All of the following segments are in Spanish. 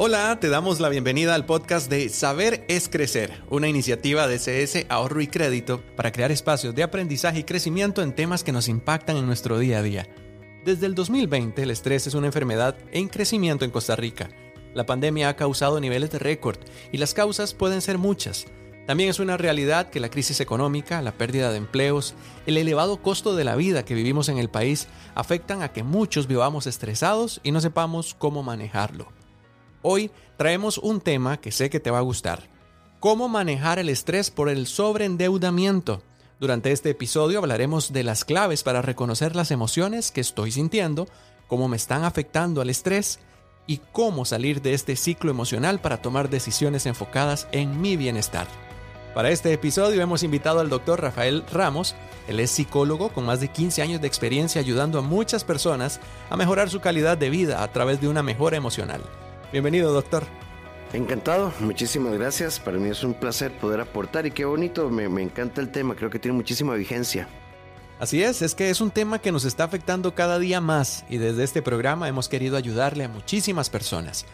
Hola, te damos la bienvenida al podcast de Saber es Crecer, una iniciativa de CS Ahorro y Crédito para crear espacios de aprendizaje y crecimiento en temas que nos impactan en nuestro día a día. Desde el 2020, el estrés es una enfermedad en crecimiento en Costa Rica. La pandemia ha causado niveles de récord y las causas pueden ser muchas. También es una realidad que la crisis económica, la pérdida de empleos, el elevado costo de la vida que vivimos en el país afectan a que muchos vivamos estresados y no sepamos cómo manejarlo. Hoy traemos un tema que sé que te va a gustar. Cómo manejar el estrés por el sobreendeudamiento. Durante este episodio hablaremos de las claves para reconocer las emociones que estoy sintiendo, cómo me están afectando al estrés y cómo salir de este ciclo emocional para tomar decisiones enfocadas en mi bienestar. Para este episodio hemos invitado al doctor Rafael Ramos. Él es psicólogo con más de 15 años de experiencia ayudando a muchas personas a mejorar su calidad de vida a través de una mejora emocional. Bienvenido, doctor. Encantado, muchísimas gracias. Para mí es un placer poder aportar y qué bonito, me, encanta el tema, creo que tiene muchísima vigencia. Así es, es que es un tema que nos está afectando cada día más y desde este programa hemos querido ayudarle a muchísimas personas.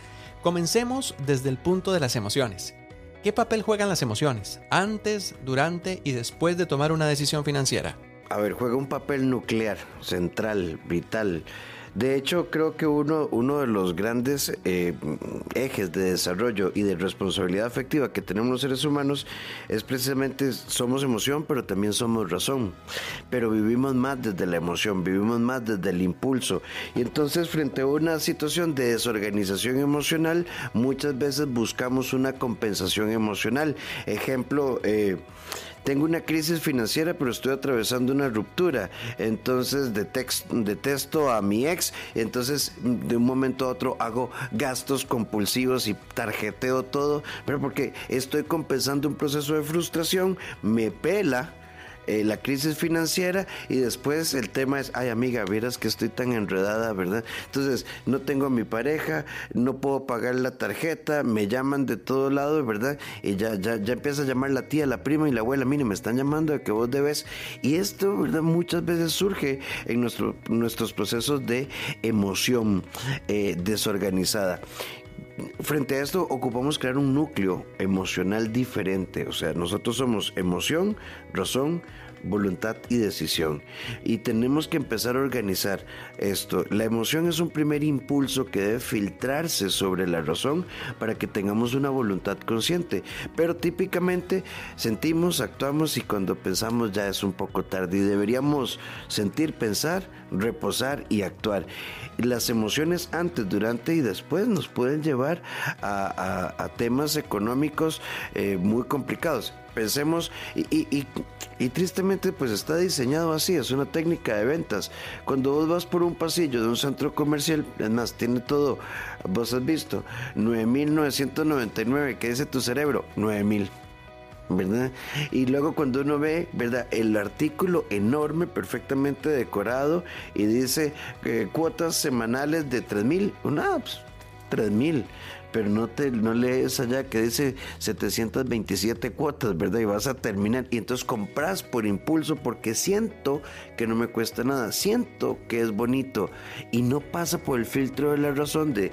Comencemos desde el punto de las emociones. ¿Qué papel juegan las emociones antes, durante y después de tomar una decisión financiera? A ver, juega un papel nuclear, central, vital. De hecho, creo que uno, uno de los grandes eh, ejes de desarrollo y de responsabilidad afectiva que tenemos los seres humanos es precisamente somos emoción, pero también somos razón. Pero vivimos más desde la emoción, vivimos más desde el impulso. Y entonces frente a una situación de desorganización emocional, muchas veces buscamos una compensación emocional. Ejemplo, eh, tengo una crisis financiera, pero estoy atravesando una ruptura. Entonces detesto a mi ex. Entonces de un momento a otro hago gastos compulsivos y tarjeteo todo. Pero porque estoy compensando un proceso de frustración, me pela eh, la crisis financiera y después el tema es, ay amiga, verás que estoy tan enredada, ¿verdad? Entonces, no tengo a mi pareja, no puedo pagar la tarjeta, me llaman de todo lado, ¿verdad? Y ya, ya, ya empieza a llamar la tía, la prima y la abuela, mire, me están llamando de que vos debes. Y esto, ¿verdad? Muchas veces surge en nuestro, nuestros procesos de emoción eh, desorganizada frente a esto ocupamos crear un núcleo emocional diferente. O sea, nosotros somos emoción, razón, voluntad y decisión. Y tenemos que empezar a organizar esto. La emoción es un primer impulso que debe filtrarse sobre la razón para que tengamos una voluntad consciente. Pero típicamente sentimos, actuamos y cuando pensamos ya es un poco tarde y deberíamos sentir, pensar, reposar y actuar. Las emociones antes, durante y después nos pueden llevar a, temas económicos eh, muy complicados pensemos, y, y, tristemente pues está diseñado así, es una técnica de ventas. Cuando vos vas por un pasillo de un centro comercial, es más, tiene todo, vos has visto, 9.999, ¿qué dice tu cerebro? 9.000. ¿verdad? Y luego cuando uno ve, ¿verdad? El artículo enorme, perfectamente decorado y dice eh, cuotas semanales de 3 mil, nada, pues 3 mil pero no te no lees allá que dice 727 cuotas, ¿verdad? Y vas a terminar y entonces compras por impulso porque siento que no me cuesta nada, siento que es bonito y no pasa por el filtro de la razón de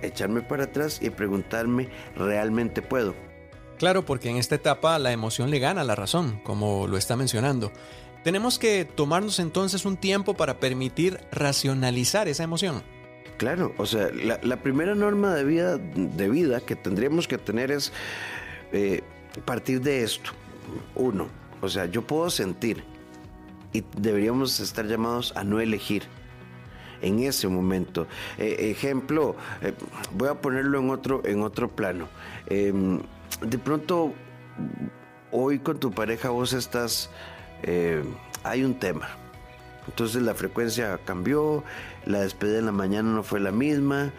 echarme para atrás y preguntarme, ¿realmente puedo? Claro, porque en esta etapa la emoción le gana a la razón, como lo está mencionando. Tenemos que tomarnos entonces un tiempo para permitir racionalizar esa emoción. Claro, o sea, la, primera norma de vida, de vida que tendríamos que tener es eh, partir de esto. Uno, o sea, yo puedo sentir y deberíamos estar llamados a no elegir en ese momento. Eh, ejemplo, eh, voy a ponerlo en otro, en otro plano. Em, de pronto, hoy con tu pareja vos estás, hay un tema entonces la frecuencia cambió, la despedida en la mañana no fue la misma,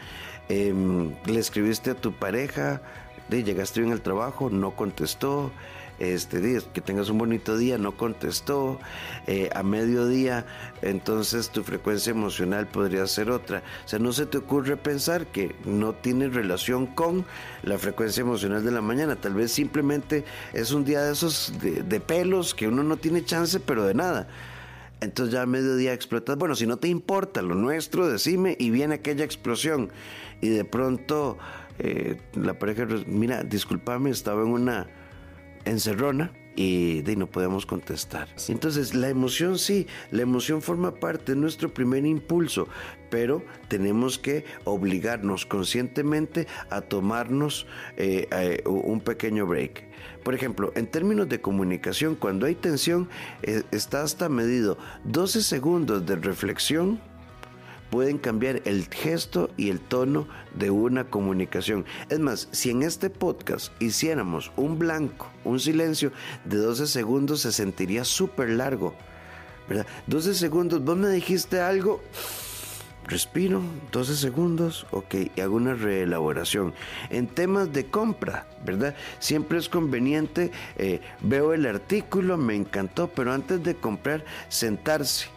em, le escribiste a tu pareja, de, llegaste bien al trabajo, no contestó, este, que tengas un bonito día, no contestó, eh, a mediodía, entonces tu frecuencia emocional podría ser otra. O sea, no se te ocurre pensar que no tiene relación con la frecuencia emocional de la mañana, tal vez simplemente es un día de esos de pelos que uno no tiene chance, pero de nada. Entonces ya a mediodía explotas. Bueno, si no te importa lo nuestro, decime y viene aquella explosión. Y de pronto eh, la pareja, mira, discúlpame, estaba en una encerrona y de, no podemos contestar. Entonces, la emoción sí, la emoción forma parte de nuestro primer impulso, pero tenemos que obligarnos conscientemente a tomarnos eh, eh, un pequeño break. Por ejemplo, en términos de comunicación, cuando hay tensión, eh, está hasta medido 12 segundos de reflexión pueden cambiar el gesto y el tono de una comunicación. Es más, si en este podcast hiciéramos un blanco, un silencio de 12 segundos, se sentiría súper largo. ¿verdad? 12 segundos, vos me dijiste algo, respiro, 12 segundos, ok, y hago una reelaboración. En temas de compra, ¿verdad? Siempre es conveniente, eh, veo el artículo, me encantó, pero antes de comprar, sentarse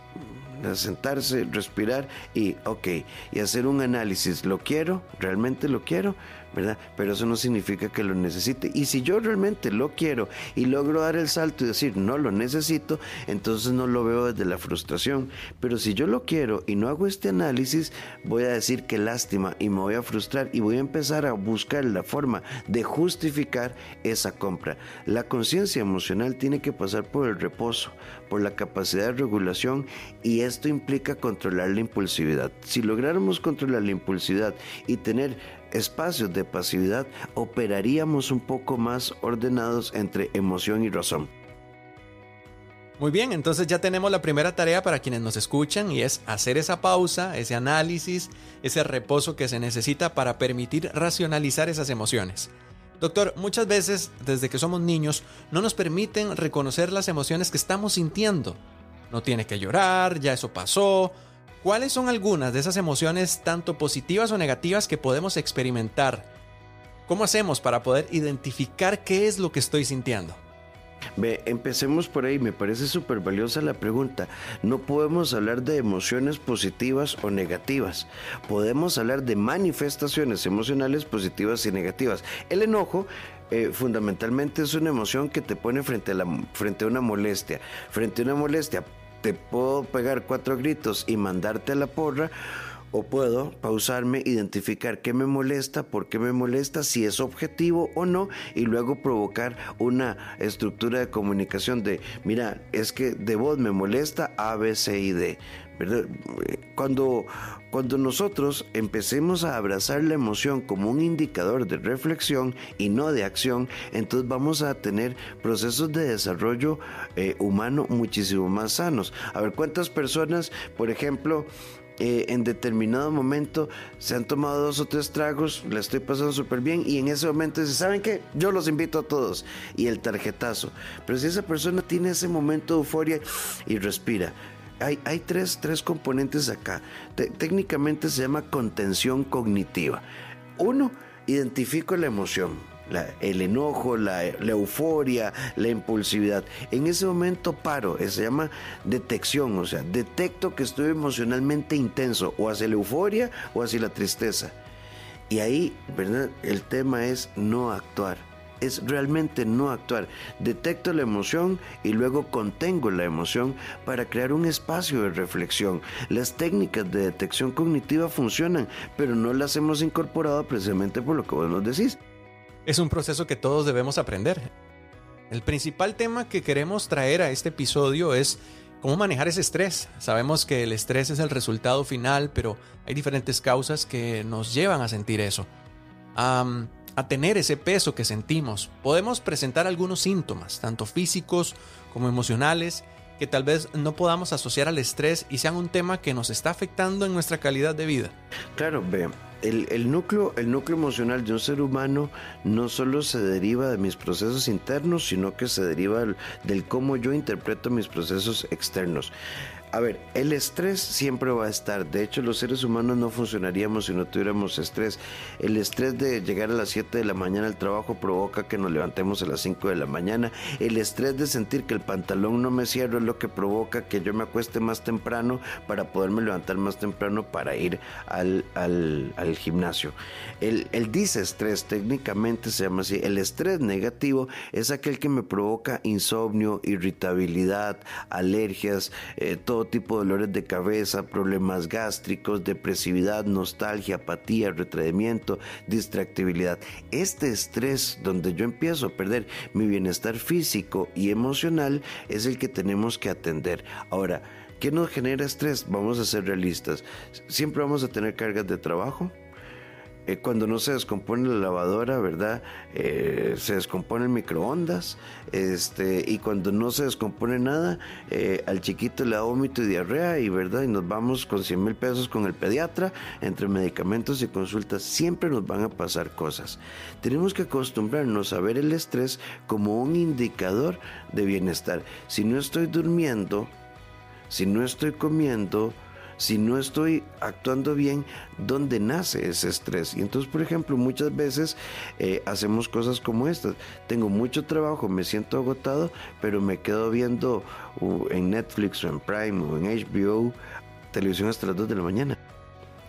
sentarse, respirar y, ok, y hacer un análisis. ¿Lo quiero? ¿Realmente lo quiero? ¿verdad? Pero eso no significa que lo necesite. Y si yo realmente lo quiero y logro dar el salto y decir no lo necesito, entonces no lo veo desde la frustración. Pero si yo lo quiero y no hago este análisis, voy a decir que lástima y me voy a frustrar y voy a empezar a buscar la forma de justificar esa compra. La conciencia emocional tiene que pasar por el reposo, por la capacidad de regulación y esto implica controlar la impulsividad. Si lográramos controlar la impulsividad y tener espacios de pasividad, operaríamos un poco más ordenados entre emoción y razón. Muy bien, entonces ya tenemos la primera tarea para quienes nos escuchan y es hacer esa pausa, ese análisis, ese reposo que se necesita para permitir racionalizar esas emociones. Doctor, muchas veces desde que somos niños no nos permiten reconocer las emociones que estamos sintiendo. No tiene que llorar, ya eso pasó, ¿Cuáles son algunas de esas emociones, tanto positivas o negativas, que podemos experimentar? ¿Cómo hacemos para poder identificar qué es lo que estoy sintiendo? Ve, empecemos por ahí, me parece súper valiosa la pregunta. No podemos hablar de emociones positivas o negativas. Podemos hablar de manifestaciones emocionales positivas y negativas. El enojo eh, fundamentalmente es una emoción que te pone frente a, la, frente a una molestia. Frente a una molestia te puedo pegar cuatro gritos y mandarte a la porra, o puedo pausarme, identificar qué me molesta, por qué me molesta, si es objetivo o no, y luego provocar una estructura de comunicación de, mira, es que de voz me molesta A, B, C y D. Cuando, cuando nosotros empecemos a abrazar la emoción como un indicador de reflexión y no de acción, entonces vamos a tener procesos de desarrollo eh, humano muchísimo más sanos. A ver, ¿cuántas personas, por ejemplo, eh, en determinado momento se han tomado dos o tres tragos, la estoy pasando súper bien y en ese momento dice, ¿saben qué? Yo los invito a todos y el tarjetazo. Pero si esa persona tiene ese momento de euforia y respira, hay, tres, componentes acá. técnicamente se llama contención cognitiva. Uno, identifico la emoción, el enojo, la, euforia, la impulsividad. En ese momento paro, se llama detección, o sea, detecto que estoy emocionalmente intenso, o hacia la euforia o hacia la tristeza. Y ahí, ¿verdad? El tema es no actuar es realmente no actuar. Detecto la emoción y luego contengo la emoción para crear un espacio de reflexión. Las técnicas de detección cognitiva funcionan, pero no las hemos incorporado precisamente por lo que vos nos decís. Es un proceso que todos debemos aprender. El principal tema que queremos traer a este episodio es cómo manejar ese estrés. Sabemos que el estrés es el resultado final, pero hay diferentes causas que nos llevan a sentir eso a tener ese peso que sentimos. Podemos presentar algunos síntomas, tanto físicos como emocionales, que tal vez no podamos asociar al estrés y sean un tema que nos está afectando en nuestra calidad de vida. Claro, ve, el, núcleo, el núcleo emocional de un ser humano no solo se deriva de mis procesos internos, sino que se deriva del, del cómo yo interpreto mis procesos externos. A ver, el estrés siempre va a estar. De hecho, los seres humanos no funcionaríamos si no tuviéramos estrés. El estrés de llegar a las 7 de la mañana al trabajo provoca que nos levantemos a las 5 de la mañana. El estrés de sentir que el pantalón no me cierra es lo que provoca que yo me acueste más temprano para poderme levantar más temprano para ir al, gimnasio. El, el disestrés técnicamente se llama así. El estrés negativo es aquel que me provoca insomnio, irritabilidad, alergias, eh, todo tipo de dolores de cabeza, problemas gástricos, depresividad, nostalgia, apatía, retraimiento, distractibilidad. Este estrés donde yo empiezo a perder mi bienestar físico y emocional es el que tenemos que atender. Ahora, ¿qué nos genera estrés? Vamos a ser realistas. Siempre vamos a tener cargas de trabajo, eh, cuando no se descompone la lavadora, ¿verdad? Eh, se descompone el microondas, este, y cuando no se descompone nada, eh, al chiquito le da vómito y diarrea, y verdad, y nos vamos con 100 mil pesos con el pediatra, entre medicamentos y consultas, siempre nos van a pasar cosas. Tenemos que acostumbrarnos a ver el estrés como un indicador de bienestar. Si no estoy durmiendo, si no estoy comiendo, si no estoy actuando bien, ¿dónde nace ese estrés? Y entonces, por ejemplo, muchas veces eh, hacemos cosas como estas. Tengo mucho trabajo, me siento agotado, pero me quedo viendo en Netflix o en Prime o en HBO televisión hasta las 2 de la mañana.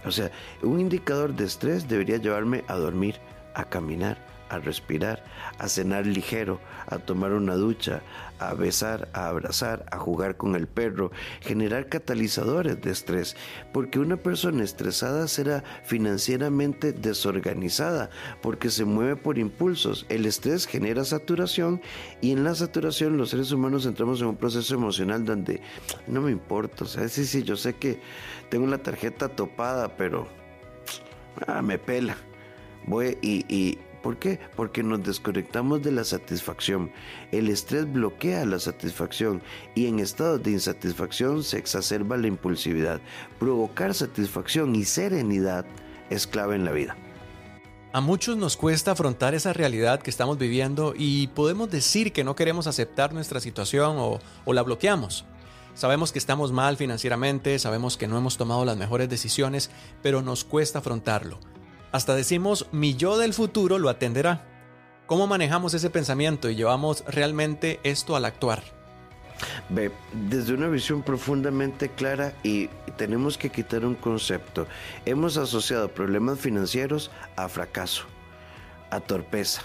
O sea, un indicador de estrés debería llevarme a dormir, a caminar, a respirar, a cenar ligero, a tomar una ducha, a besar, a abrazar, a jugar con el perro, generar catalizadores de estrés, porque una persona estresada será financieramente desorganizada, porque se mueve por impulsos. El estrés genera saturación y en la saturación los seres humanos entramos en un proceso emocional donde no me importa, o sea, sí, sí, yo sé que tengo la tarjeta topada, pero ah, me pela. Voy y ¿Por qué? Porque nos desconectamos de la satisfacción. El estrés bloquea la satisfacción y en estados de insatisfacción se exacerba la impulsividad. Provocar satisfacción y serenidad es clave en la vida. A muchos nos cuesta afrontar esa realidad que estamos viviendo y podemos decir que no queremos aceptar nuestra situación o, o la bloqueamos. Sabemos que estamos mal financieramente, sabemos que no hemos tomado las mejores decisiones, pero nos cuesta afrontarlo. Hasta decimos, mi yo del futuro lo atenderá. ¿Cómo manejamos ese pensamiento y llevamos realmente esto al actuar? Desde una visión profundamente clara y tenemos que quitar un concepto. Hemos asociado problemas financieros a fracaso, a torpeza,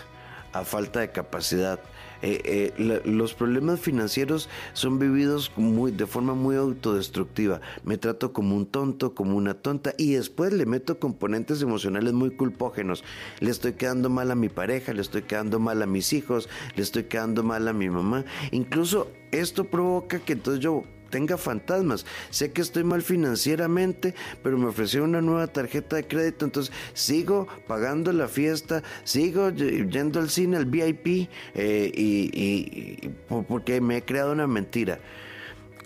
a falta de capacidad, eh, eh, los problemas financieros son vividos muy, de forma muy autodestructiva. Me trato como un tonto, como una tonta y después le meto componentes emocionales muy culpógenos. Le estoy quedando mal a mi pareja, le estoy quedando mal a mis hijos, le estoy quedando mal a mi mamá. Incluso esto provoca que entonces yo tenga fantasmas. Sé que estoy mal financieramente, pero me ofrecieron una nueva tarjeta de crédito, entonces sigo pagando la fiesta, sigo yendo al cine, al VIP, eh, y, porque me he creado una mentira.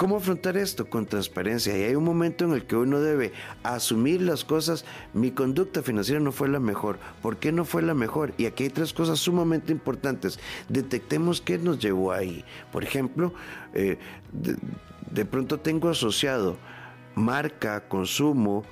¿Cómo afrontar esto? Con transparencia. Y hay un momento en el que uno debe asumir las cosas. Mi conducta financiera no fue la mejor. ¿Por qué no fue la mejor? Y aquí hay tres cosas sumamente importantes. Detectemos qué nos llevó ahí. Por ejemplo, eh, de pronto tengo asociado marca, consumo,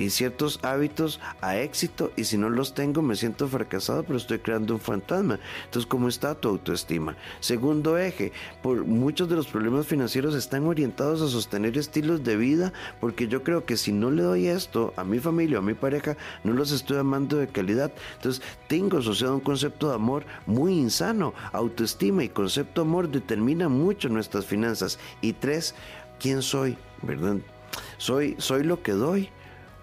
y ciertos hábitos a éxito y si no los tengo me siento fracasado pero estoy creando un fantasma. Entonces, ¿cómo está tu autoestima? Segundo eje, por muchos de los problemas financieros están orientados a sostener estilos de vida porque yo creo que si no le doy esto a mi familia o a mi pareja, no los estoy amando de calidad. Entonces, tengo asociado un concepto de amor muy insano. Autoestima y concepto de amor determinan mucho nuestras finanzas. Y tres, ¿quién soy? ¿Verdad? Soy, soy lo que doy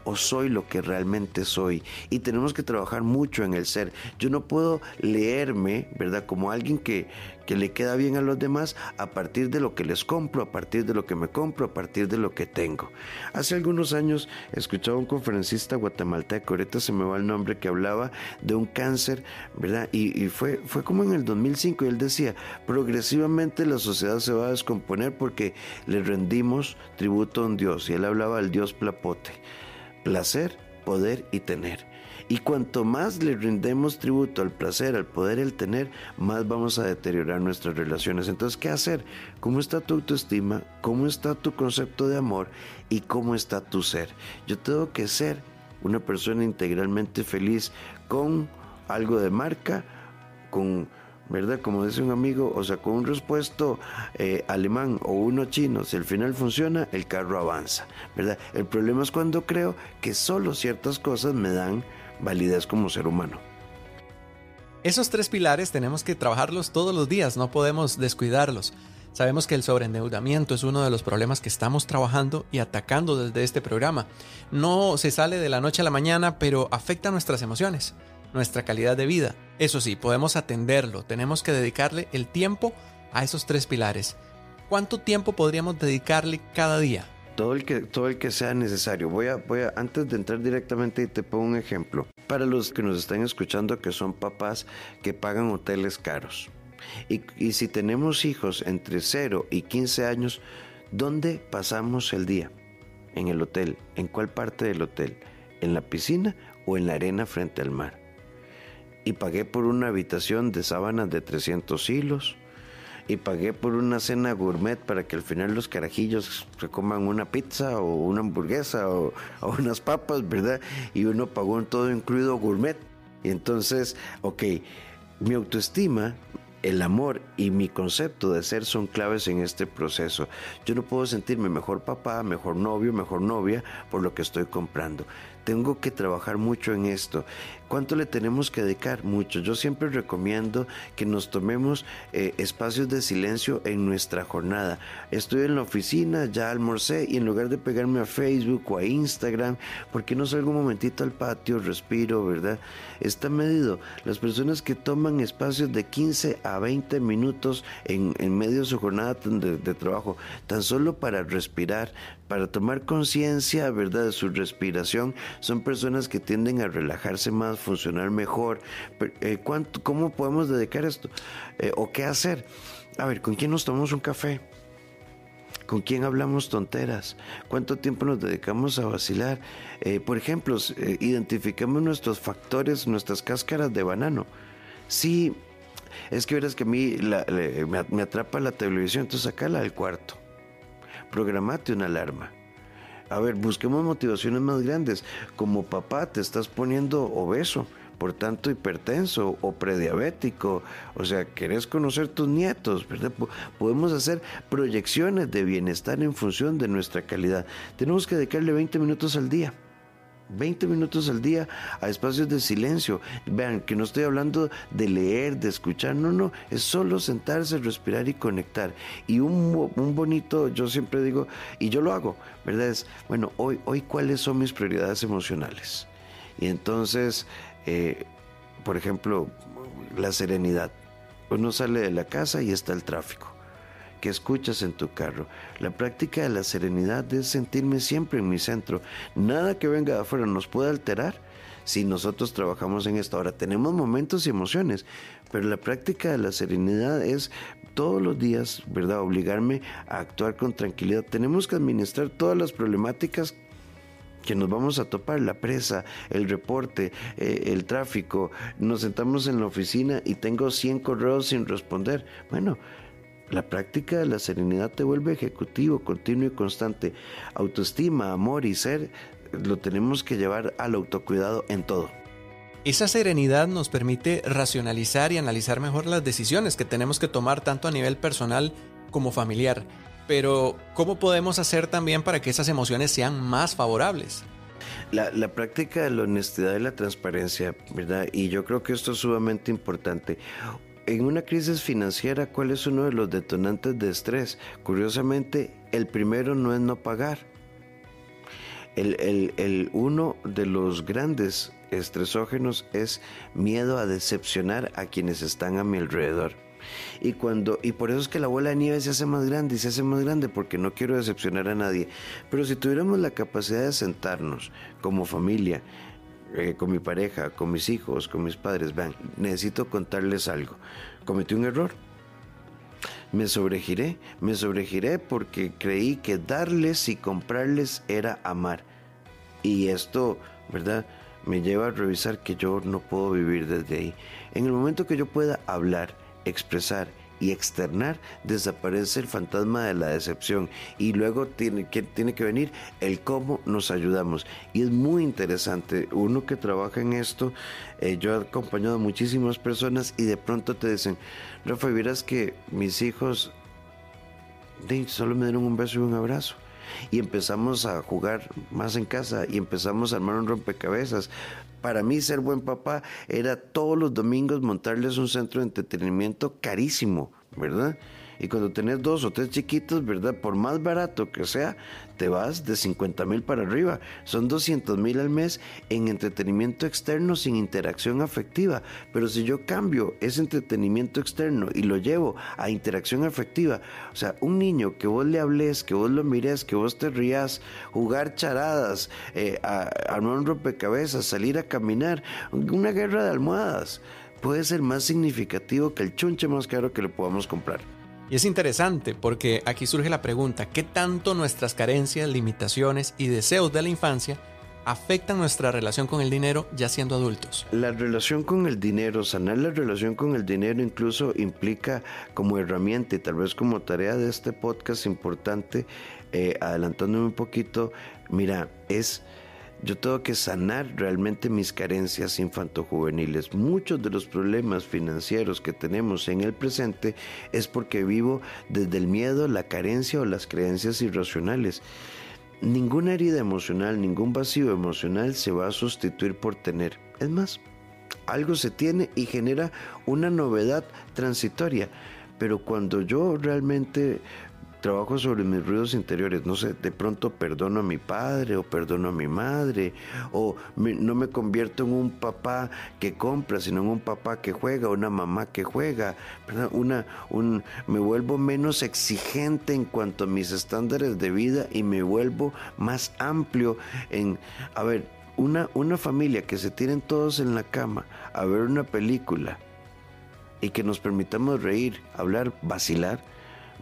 o soy lo que realmente soy. Y tenemos que trabajar mucho en el ser. Yo no puedo leerme, ¿verdad? Como alguien que, que le queda bien a los demás a partir de lo que les compro, a partir de lo que me compro, a partir de lo que tengo. Hace algunos años escuchaba a un conferencista guatemalteco, ahorita se me va el nombre, que hablaba de un cáncer, ¿verdad? Y, fue, fue como en el 2005 y él decía, progresivamente la sociedad se va a descomponer porque le rendimos tributo a un Dios. Y él hablaba del Dios plapote placer, poder y tener. Y cuanto más le rindemos tributo al placer, al poder, el tener, más vamos a deteriorar nuestras relaciones. Entonces, ¿qué hacer? ¿Cómo está tu autoestima? ¿Cómo está tu concepto de amor? ¿Y cómo está tu ser? Yo tengo que ser una persona integralmente feliz con algo de marca, con ¿verdad? Como dice un amigo, o sea, con un respuesto eh, alemán o uno chino, si al final funciona, el carro avanza, ¿verdad? El problema es cuando creo que solo ciertas cosas me dan validez como ser humano. Esos tres pilares tenemos que trabajarlos todos los días, no podemos descuidarlos. Sabemos que el sobreendeudamiento es uno de los problemas que estamos trabajando y atacando desde este programa. No se sale de la noche a la mañana, pero afecta nuestras emociones nuestra calidad de vida. Eso sí, podemos atenderlo, tenemos que dedicarle el tiempo a esos tres pilares. ¿Cuánto tiempo podríamos dedicarle cada día? Todo el que, todo el que sea necesario. Voy a, voy a, antes de entrar directamente, te pongo un ejemplo. Para los que nos están escuchando que son papás que pagan hoteles caros. Y, y si tenemos hijos entre 0 y 15 años, ¿dónde pasamos el día? En el hotel. ¿En cuál parte del hotel? ¿En la piscina o en la arena frente al mar? Y pagué por una habitación de sábanas de 300 hilos y pagué por una cena gourmet para que al final los carajillos se coman una pizza o una hamburguesa o, unas papas, ¿verdad? Y uno pagó un todo incluido gourmet. Y entonces, ok, mi autoestima el amor y mi concepto de ser son claves en este proceso. Yo no puedo sentirme mejor papá, mejor novio, mejor novia por lo que estoy comprando tengo que trabajar mucho en esto. ¿Cuánto le tenemos que dedicar? Mucho. Yo siempre recomiendo que nos tomemos eh, espacios de silencio en nuestra jornada. Estoy en la oficina, ya almorcé y en lugar de pegarme a Facebook o a Instagram, ¿por qué no salgo un momentito al patio, respiro, verdad? Está medido. Las personas que toman espacios de 15 a 20 minutos en, medio de su jornada de trabajo, tan solo para respirar, para tomar conciencia, ¿verdad?, de su respiración, son personas que tienden a relajarse más, funcionar mejor. Eh, ¿Cómo podemos dedicar esto? Eh, ¿O qué hacer? A ver, ¿con quién nos tomamos un café? ¿Con quién hablamos tonteras? ¿Cuánto tiempo nos dedicamos a vacilar? Eh, por ejemplo, identificamos nuestros factores, nuestras cáscaras de banano. Sí, es que verás que a mí me, me, atrapa la televisión, entonces sacala al cuarto programate una alarma. A ver, busquemos motivaciones más grandes. Como papá te estás poniendo obeso, por tanto hipertenso o prediabético. O sea, querés conocer tus nietos, ¿verdad? Podemos hacer proyecciones de bienestar en función de nuestra calidad. Tenemos que dedicarle 20 minutos al día. 20 minutos al día a espacios de silencio. Vean que no estoy hablando de leer, de escuchar, no, no, es solo sentarse, respirar y conectar. Y un, un bonito, yo siempre digo, y yo lo hago, ¿verdad? Es, bueno, hoy, hoy cuáles son mis prioridades emocionales. Y entonces, eh, por ejemplo, la serenidad. Uno sale de la casa y está el tráfico escuchas en tu carro. La práctica de la serenidad es sentirme siempre en mi centro. Nada que venga de afuera nos puede alterar si nosotros trabajamos en esto. Ahora, tenemos momentos y emociones, pero la práctica de la serenidad es todos los días, ¿verdad? Obligarme a actuar con tranquilidad. Tenemos que administrar todas las problemáticas que nos vamos a topar, la presa, el reporte, eh, el tráfico, nos sentamos en la oficina y tengo 100 correos sin responder. Bueno, la práctica de la serenidad te vuelve ejecutivo, continuo y constante. Autoestima, amor y ser lo tenemos que llevar al autocuidado en todo. Esa serenidad nos permite racionalizar y analizar mejor las decisiones que tenemos que tomar tanto a nivel personal como familiar. Pero, ¿cómo podemos hacer también para que esas emociones sean más favorables? La, la, práctica de la honestidad y la transparencia, ¿verdad? Y yo creo que esto es sumamente importante en una crisis financiera, ¿cuál es uno de los detonantes de estrés? Curiosamente, el primero no es no pagar. El, uno de los grandes estresógenos es miedo a decepcionar a quienes están a mi alrededor. Y cuando y por eso es que la bola de nieve se hace más grande y se hace más grande porque no quiero decepcionar a nadie. Pero si tuviéramos la capacidad de sentarnos como familia eh, con mi pareja, con mis hijos, con mis padres, vean, necesito contarles algo. Cometí un error. Me sobregiré, me sobregiré porque creí que darles y comprarles era amar. Y esto, ¿verdad? me lleva a revisar que yo no puedo vivir desde ahí. En el momento que yo pueda hablar, expresar y externar, desaparece el fantasma de la decepción y luego tiene que, tiene que venir el cómo nos ayudamos. Y es muy interesante, uno que trabaja en esto, eh, yo he acompañado a muchísimas personas y de pronto te dicen, Rafa, verás que mis hijos solo me dieron un beso y un abrazo y empezamos a jugar más en casa y empezamos a armar un rompecabezas. Para mí ser buen papá era todos los domingos montarles un centro de entretenimiento carísimo, ¿verdad? Y cuando tenés dos o tres chiquitos, ¿verdad? Por más barato que sea, te vas de 50 mil para arriba. Son 200 mil al mes en entretenimiento externo sin interacción afectiva. Pero si yo cambio ese entretenimiento externo y lo llevo a interacción afectiva, o sea, un niño que vos le hables, que vos lo mires, que vos te rías, jugar charadas, eh, armar un rompecabezas, salir a caminar, una guerra de almohadas, puede ser más significativo que el chunche más caro que le podamos comprar. Y es interesante porque aquí surge la pregunta, ¿qué tanto nuestras carencias, limitaciones y deseos de la infancia afectan nuestra relación con el dinero ya siendo adultos? La relación con el dinero, sanar la relación con el dinero incluso implica como herramienta y tal vez como tarea de este podcast importante, eh, adelantándome un poquito, mira, es yo tengo que sanar realmente mis carencias infantojuveniles. Muchos de los problemas financieros que tenemos en el presente es porque vivo desde el miedo, la carencia o las creencias irracionales. Ninguna herida emocional, ningún vacío emocional se va a sustituir por tener. Es más, algo se tiene y genera una novedad transitoria. Pero cuando yo realmente trabajo sobre mis ruidos interiores, no sé, de pronto perdono a mi padre o perdono a mi madre, o no me convierto en un papá que compra, sino en un papá que juega, una mamá que juega, Una, un, me vuelvo menos exigente en cuanto a mis estándares de vida y me vuelvo más amplio en, a ver, una, una familia que se tienen todos en la cama a ver una película y que nos permitamos reír, hablar, vacilar,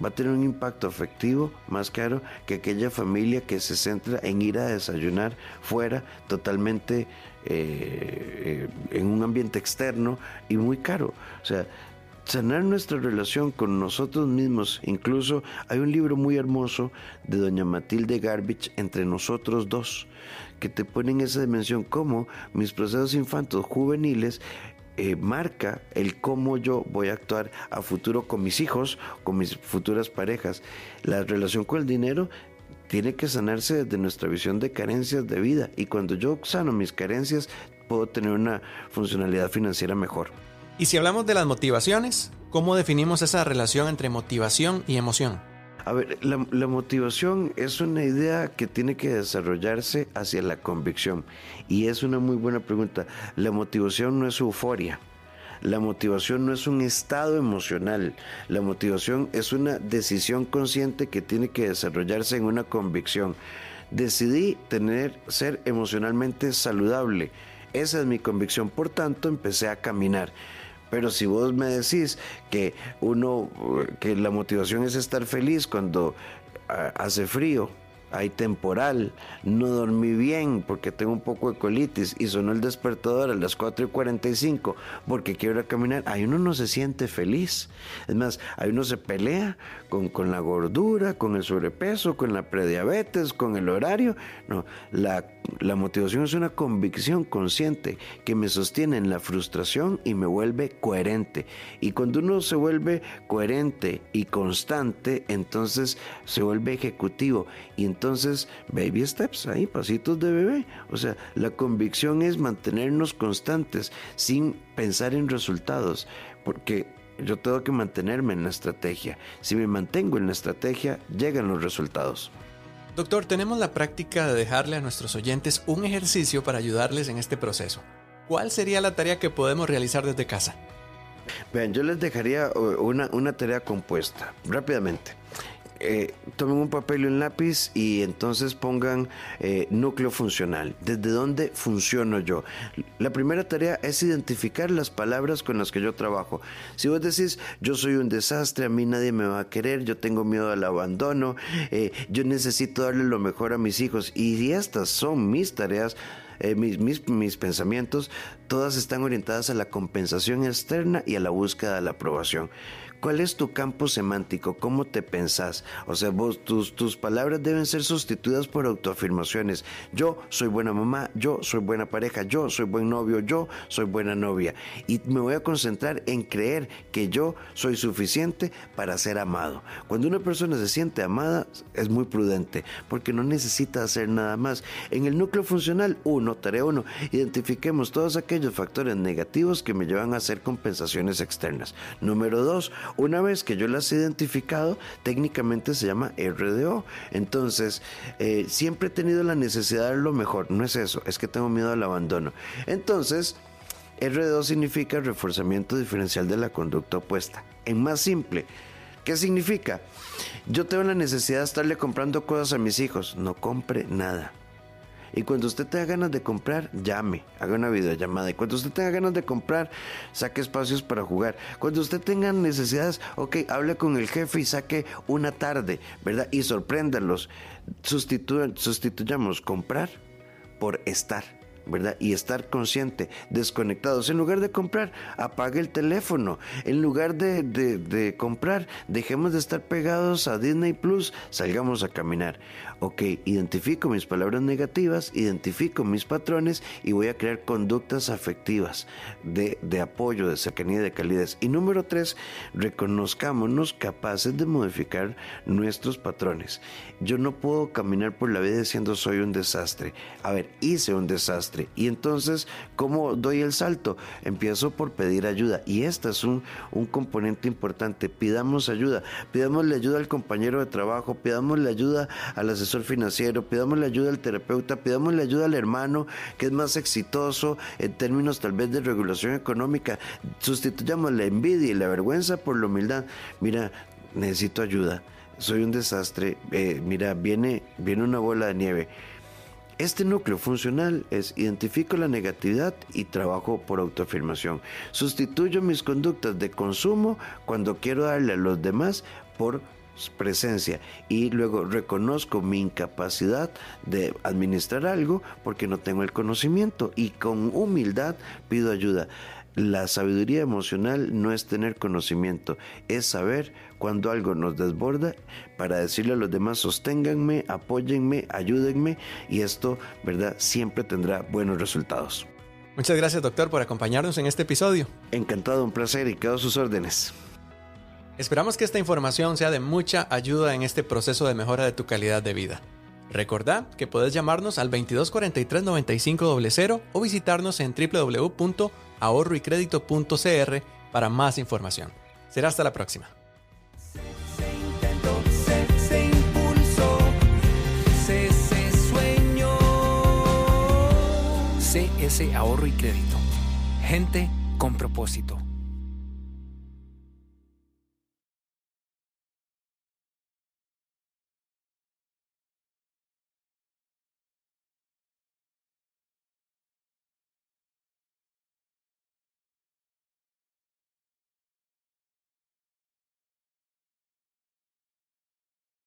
va a tener un impacto afectivo más caro que aquella familia que se centra en ir a desayunar fuera totalmente eh, eh, en un ambiente externo y muy caro. O sea, sanar nuestra relación con nosotros mismos. Incluso hay un libro muy hermoso de doña Matilde Garbage, Entre nosotros dos, que te pone en esa dimensión como mis procesos infantos juveniles eh, marca el cómo yo voy a actuar a futuro con mis hijos, con mis futuras parejas. La relación con el dinero tiene que sanarse desde nuestra visión de carencias de vida y cuando yo sano mis carencias puedo tener una funcionalidad financiera mejor. Y si hablamos de las motivaciones, ¿cómo definimos esa relación entre motivación y emoción? A ver, la, motivación es una idea que tiene que desarrollarse hacia la convicción. Y es una muy buena pregunta. La motivación no es euforia. La motivación no es un estado emocional. La motivación es una decisión consciente que tiene que desarrollarse en una convicción. Decidí tener, ser emocionalmente saludable. Esa es mi convicción. Por tanto, empecé a caminar. Pero si vos me decís que uno, que la motivación es estar feliz cuando ah, hace frío, hay temporal, no dormí bien porque tengo un poco de colitis y sonó el despertador a las 4 y 45 porque quiero caminar, ahí uno no se siente feliz. Es más, ahí uno se pelea con, con la gordura, con el sobrepeso, con la prediabetes, con el horario. No, la, la motivación es una convicción consciente que me sostiene en la frustración y me vuelve coherente. Y cuando uno se vuelve coherente y constante, entonces se vuelve ejecutivo baby steps, ahí, pasitos de bebé. O sea, la convicción es mantenernos constantes sin pensar en resultados, porque yo tengo que mantenerme en la estrategia. Si me mantengo en la estrategia, llegan los resultados. Doctor, tenemos la práctica de dejarle a nuestros oyentes un ejercicio para ayudarles en este proceso. ¿Cuál sería la tarea que podemos realizar desde casa? Vean, yo les dejaría una, una tarea compuesta, rápidamente. Eh, tomen un papel y un lápiz y entonces pongan eh, núcleo funcional. ¿Desde dónde funciono yo? La primera tarea es identificar las palabras con las que yo trabajo. Si vos decís, yo soy un desastre, a mí nadie me va a querer, yo tengo miedo al abandono, eh, yo necesito darle lo mejor a mis hijos y estas son mis tareas, eh, mis, mis, mis pensamientos, todas están orientadas a la compensación externa y a la búsqueda de la aprobación. ¿Cuál es tu campo semántico? ¿Cómo te pensás? O sea, tus, tus palabras deben ser sustituidas por autoafirmaciones. Yo soy buena mamá, yo soy buena pareja, yo soy buen novio, yo soy buena novia. Y me voy a concentrar en creer que yo soy suficiente para ser amado. Cuando una persona se siente amada, es muy prudente, porque no necesita hacer nada más. En el núcleo funcional, uno, tarea uno, identifiquemos todos aquellos factores negativos que me llevan a hacer compensaciones externas. Número dos, una vez que yo las he identificado, técnicamente se llama RDO. Entonces, eh, siempre he tenido la necesidad de lo mejor. No es eso, es que tengo miedo al abandono. Entonces, RDO significa reforzamiento diferencial de la conducta opuesta. En más simple, ¿qué significa? Yo tengo la necesidad de estarle comprando cosas a mis hijos. No compre nada. Y cuando usted tenga ganas de comprar, llame, haga una videollamada. Y cuando usted tenga ganas de comprar, saque espacios para jugar. Cuando usted tenga necesidades, ok, hable con el jefe y saque una tarde, ¿verdad? Y sorpréndalos. sustituyamos comprar por estar. ¿verdad? Y estar consciente, desconectados. En lugar de comprar, apague el teléfono. En lugar de, de, comprar, dejemos de estar pegados a Disney Plus, salgamos a caminar. Ok, identifico mis palabras negativas, identifico mis patrones y voy a crear conductas afectivas de, de apoyo, de cercanía, de calidez. Y número tres, reconozcámonos capaces de modificar nuestros patrones. Yo no puedo caminar por la vida diciendo soy un desastre. A ver, hice un desastre. Y entonces, ¿cómo doy el salto? Empiezo por pedir ayuda. Y este es un, un componente importante. Pidamos ayuda. Pidámosle ayuda al compañero de trabajo, pidámosle ayuda a las financiero, pidámosle ayuda al terapeuta, pidámosle ayuda al hermano que es más exitoso en términos tal vez de regulación económica, sustituyamos la envidia y la vergüenza por la humildad. Mira, necesito ayuda, soy un desastre, eh, mira, viene, viene una bola de nieve. Este núcleo funcional es identifico la negatividad y trabajo por autoafirmación. Sustituyo mis conductas de consumo cuando quiero darle a los demás por presencia y luego reconozco mi incapacidad de administrar algo porque no tengo el conocimiento y con humildad pido ayuda. La sabiduría emocional no es tener conocimiento, es saber cuando algo nos desborda para decirle a los demás sosténganme, apóyenme, ayúdenme y esto, ¿verdad? Siempre tendrá buenos resultados. Muchas gracias doctor por acompañarnos en este episodio. Encantado, un placer y quedo a sus órdenes. Esperamos que esta información sea de mucha ayuda en este proceso de mejora de tu calidad de vida. Recordá que puedes llamarnos al 2243 9500 o visitarnos en www.ahorroycredito.cr para más información. Será hasta la próxima. CS Ahorro y Crédito. Gente con propósito.